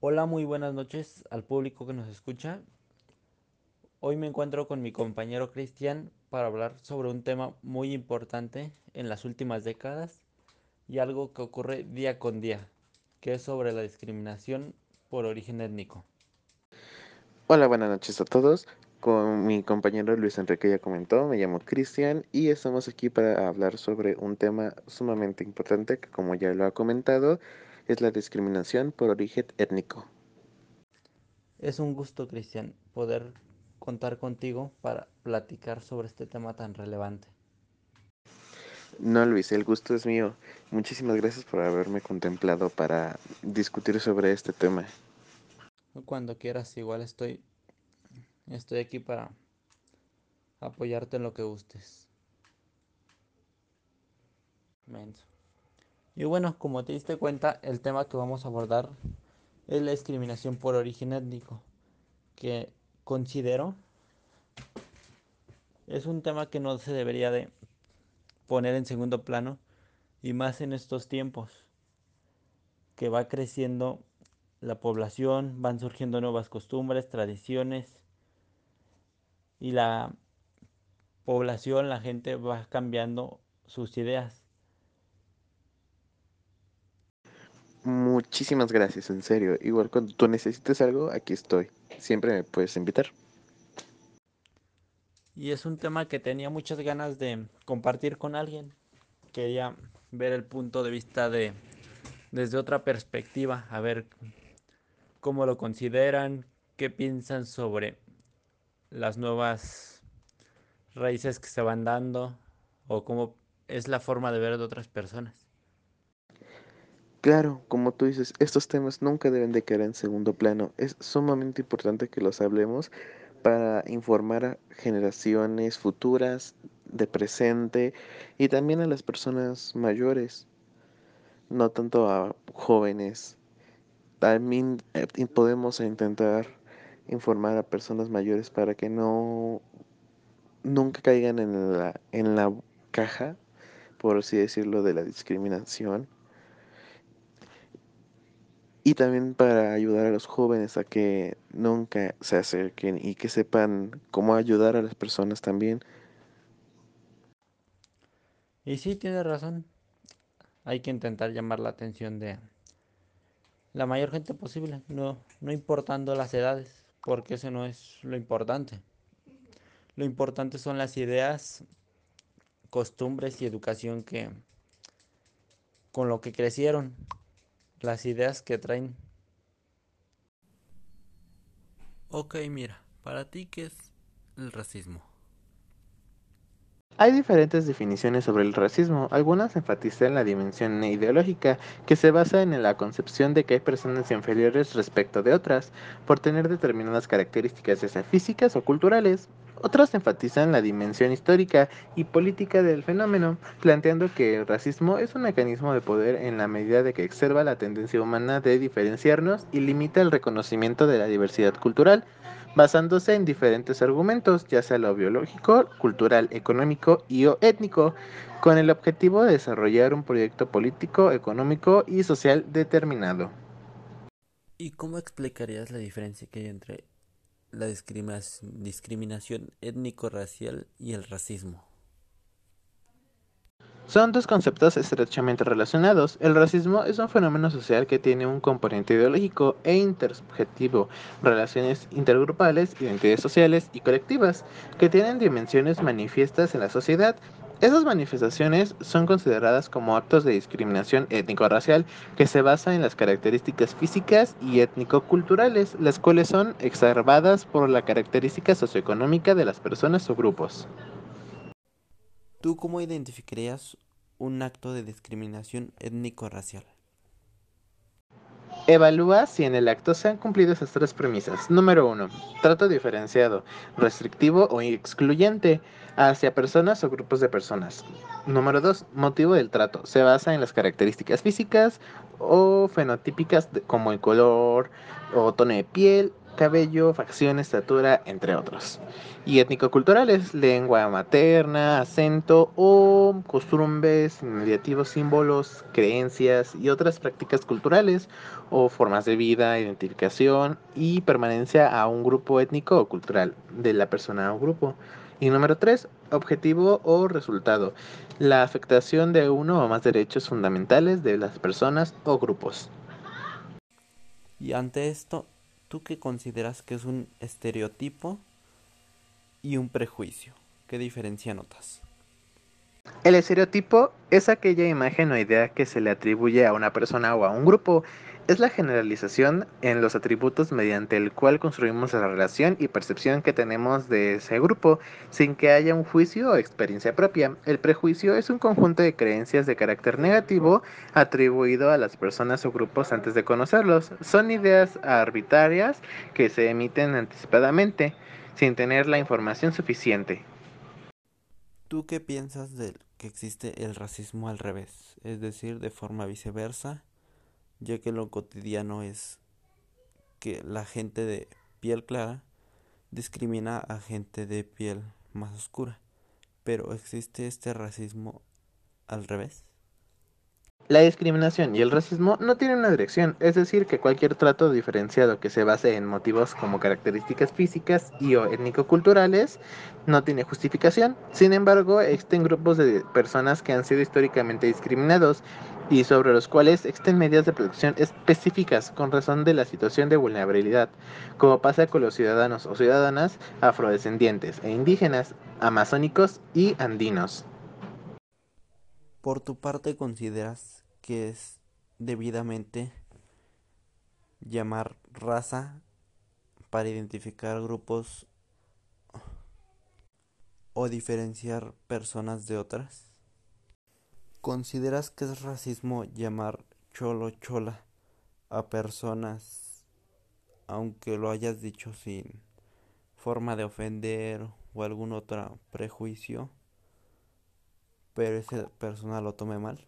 Hola, muy buenas noches al público que nos escucha. Hoy me encuentro con mi compañero Cristian para hablar sobre un tema muy importante en las últimas décadas y algo que ocurre día con día, que es sobre la discriminación por origen étnico. Hola, buenas noches a todos. Con mi compañero Luis Enrique ya comentó, me llamo Cristian y estamos aquí para hablar sobre un tema sumamente importante que como ya lo ha comentado es la discriminación por origen étnico. Es un gusto, Cristian, poder contar contigo para platicar sobre este tema tan relevante. No, Luis, el gusto es mío. Muchísimas gracias por haberme contemplado para discutir sobre este tema. Cuando quieras, igual estoy estoy aquí para apoyarte en lo que gustes. Menso. Y bueno, como te diste cuenta, el tema que vamos a abordar es la discriminación por origen étnico, que considero es un tema que no se debería de poner en segundo plano y más en estos tiempos que va creciendo la población, van surgiendo nuevas costumbres, tradiciones y la población, la gente va cambiando sus ideas. Muchísimas gracias, en serio. Igual cuando tú necesites algo, aquí estoy. Siempre me puedes invitar. Y es un tema que tenía muchas ganas de compartir con alguien. Quería ver el punto de vista de desde otra perspectiva, a ver cómo lo consideran, qué piensan sobre las nuevas raíces que se van dando o cómo es la forma de ver de otras personas. Claro, como tú dices, estos temas nunca deben de quedar en segundo plano. Es sumamente importante que los hablemos para informar a generaciones futuras, de presente y también a las personas mayores, no tanto a jóvenes. También eh, podemos intentar informar a personas mayores para que no nunca caigan en la, en la caja, por así decirlo, de la discriminación y también para ayudar a los jóvenes a que nunca se acerquen y que sepan cómo ayudar a las personas también. Y sí, tiene razón. Hay que intentar llamar la atención de la mayor gente posible, no, no importando las edades, porque eso no es lo importante. Lo importante son las ideas, costumbres y educación que con lo que crecieron las ideas que traen. Ok, mira, para ti, ¿qué es el racismo? Hay diferentes definiciones sobre el racismo. Algunas enfatizan la dimensión ideológica, que se basa en la concepción de que hay personas inferiores respecto de otras, por tener determinadas características, ya físicas o culturales. Otros enfatizan la dimensión histórica y política del fenómeno, planteando que el racismo es un mecanismo de poder en la medida de que observa la tendencia humana de diferenciarnos y limita el reconocimiento de la diversidad cultural, basándose en diferentes argumentos, ya sea lo biológico, cultural, económico y o étnico, con el objetivo de desarrollar un proyecto político, económico y social determinado. ¿Y cómo explicarías la diferencia que hay entre la discriminación étnico-racial y el racismo. Son dos conceptos estrechamente relacionados. El racismo es un fenómeno social que tiene un componente ideológico e intersubjetivo, relaciones intergrupales, identidades sociales y colectivas, que tienen dimensiones manifiestas en la sociedad esas manifestaciones son consideradas como actos de discriminación étnico-racial que se basa en las características físicas y étnico-culturales, las cuales son exacerbadas por la característica socioeconómica de las personas o grupos. ¿Tú cómo identificarías un acto de discriminación étnico-racial? Evalúa si en el acto se han cumplido esas tres premisas. Número 1. Trato diferenciado, restrictivo o excluyente hacia personas o grupos de personas. Número 2. Motivo del trato. Se basa en las características físicas o fenotípicas como el color o tono de piel cabello, facción, estatura, entre otros. Y étnico-culturales, lengua materna, acento o costumbres, inmediativos, símbolos, creencias y otras prácticas culturales o formas de vida, identificación y permanencia a un grupo étnico o cultural de la persona o grupo. Y número 3, objetivo o resultado. La afectación de uno o más derechos fundamentales de las personas o grupos. Y ante esto, ¿tú qué consideras que es un estereotipo y un prejuicio? ¿Qué diferencia notas? El estereotipo es aquella imagen o idea que se le atribuye a una persona o a un grupo es la generalización en los atributos mediante el cual construimos la relación y percepción que tenemos de ese grupo, sin que haya un juicio o experiencia propia. El prejuicio es un conjunto de creencias de carácter negativo atribuido a las personas o grupos antes de conocerlos. Son ideas arbitrarias que se emiten anticipadamente, sin tener la información suficiente. ¿Tú qué piensas de que existe el racismo al revés, es decir, de forma viceversa? Ya que lo cotidiano es que la gente de piel clara discrimina a gente de piel más oscura. Pero existe este racismo al revés. La discriminación y el racismo no tienen una dirección, es decir, que cualquier trato diferenciado que se base en motivos como características físicas y o étnico-culturales no tiene justificación. Sin embargo, existen grupos de personas que han sido históricamente discriminados y sobre los cuales existen medidas de protección específicas con razón de la situación de vulnerabilidad, como pasa con los ciudadanos o ciudadanas afrodescendientes e indígenas, amazónicos y andinos. Por tu parte, ¿consideras que es debidamente llamar raza para identificar grupos o diferenciar personas de otras? ¿Consideras que es racismo llamar cholo chola a personas aunque lo hayas dicho sin forma de ofender o algún otro prejuicio, pero esa persona lo tome mal?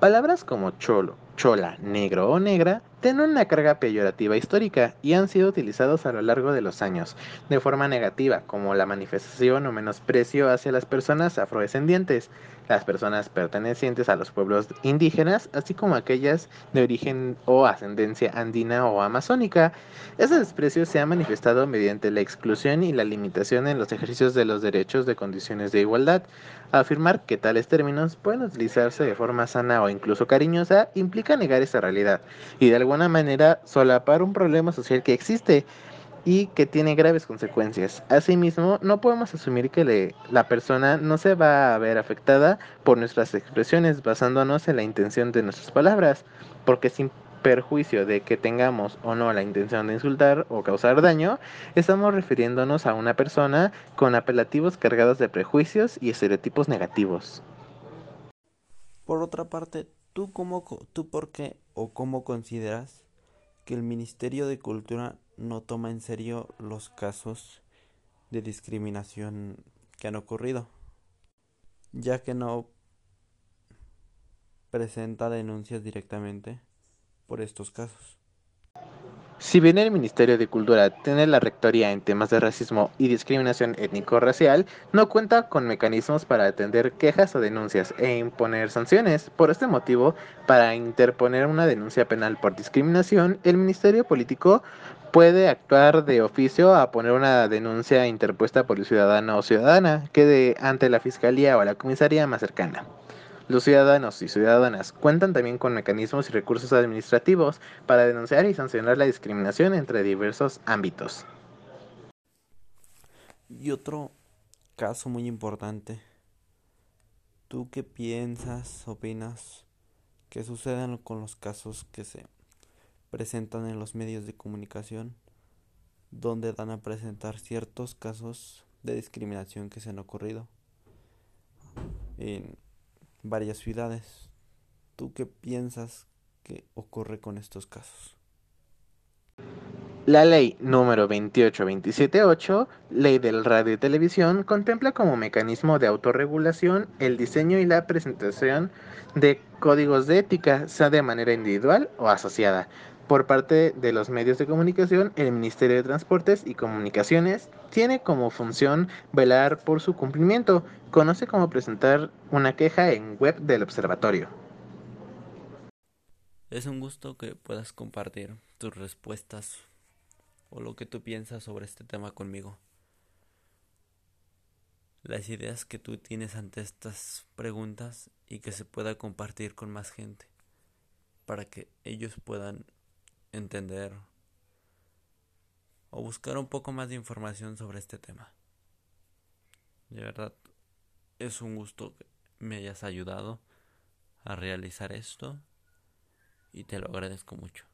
Palabras como cholo, chola, negro o negra tienen una carga peyorativa histórica y han sido utilizados a lo largo de los años de forma negativa, como la manifestación o menosprecio hacia las personas afrodescendientes, las personas pertenecientes a los pueblos indígenas, así como aquellas de origen o ascendencia andina o amazónica. Ese desprecio se ha manifestado mediante la exclusión y la limitación en los ejercicios de los derechos de condiciones de igualdad. Afirmar que tales términos pueden utilizarse de forma sana o incluso cariñosa implica negar esa realidad y de alguna manera solapar un problema social que existe y que tiene graves consecuencias. Asimismo, no podemos asumir que la persona no se va a ver afectada por nuestras expresiones basándonos en la intención de nuestras palabras, porque sin perjuicio de que tengamos o no la intención de insultar o causar daño, estamos refiriéndonos a una persona con apelativos cargados de prejuicios y estereotipos negativos. Por otra parte, ¿tú, cómo, tú por qué o cómo consideras que el Ministerio de Cultura no toma en serio los casos de discriminación que han ocurrido, ya que no presenta denuncias directamente por estos casos. Si bien el Ministerio de Cultura tiene la rectoría en temas de racismo y discriminación étnico-racial, no cuenta con mecanismos para atender quejas o denuncias e imponer sanciones. Por este motivo, para interponer una denuncia penal por discriminación, el Ministerio Político puede actuar de oficio a poner una denuncia interpuesta por el ciudadano o ciudadana quede ante la Fiscalía o la comisaría más cercana. Los ciudadanos y ciudadanas cuentan también con mecanismos y recursos administrativos para denunciar y sancionar la discriminación entre diversos ámbitos. Y otro caso muy importante. ¿Tú qué piensas, opinas que sucedan con los casos que se presentan en los medios de comunicación, donde dan a presentar ciertos casos de discriminación que se han ocurrido varias ciudades. ¿Tú qué piensas que ocurre con estos casos? La ley número 28278, Ley del Radio y Televisión, contempla como mecanismo de autorregulación el diseño y la presentación de códigos de ética, sea de manera individual o asociada, Por parte de los medios de comunicación, el Ministerio de Transportes y Comunicaciones tiene como función velar por su cumplimiento. Conoce cómo presentar una queja en web del observatorio. Es un gusto que puedas compartir tus respuestas o lo que tú piensas sobre este tema conmigo. Las ideas que tú tienes ante estas preguntas y que se pueda compartir con más gente para que ellos puedan entender o buscar un poco más de información sobre este tema. De verdad, es un gusto que me hayas ayudado a realizar esto y te lo agradezco mucho.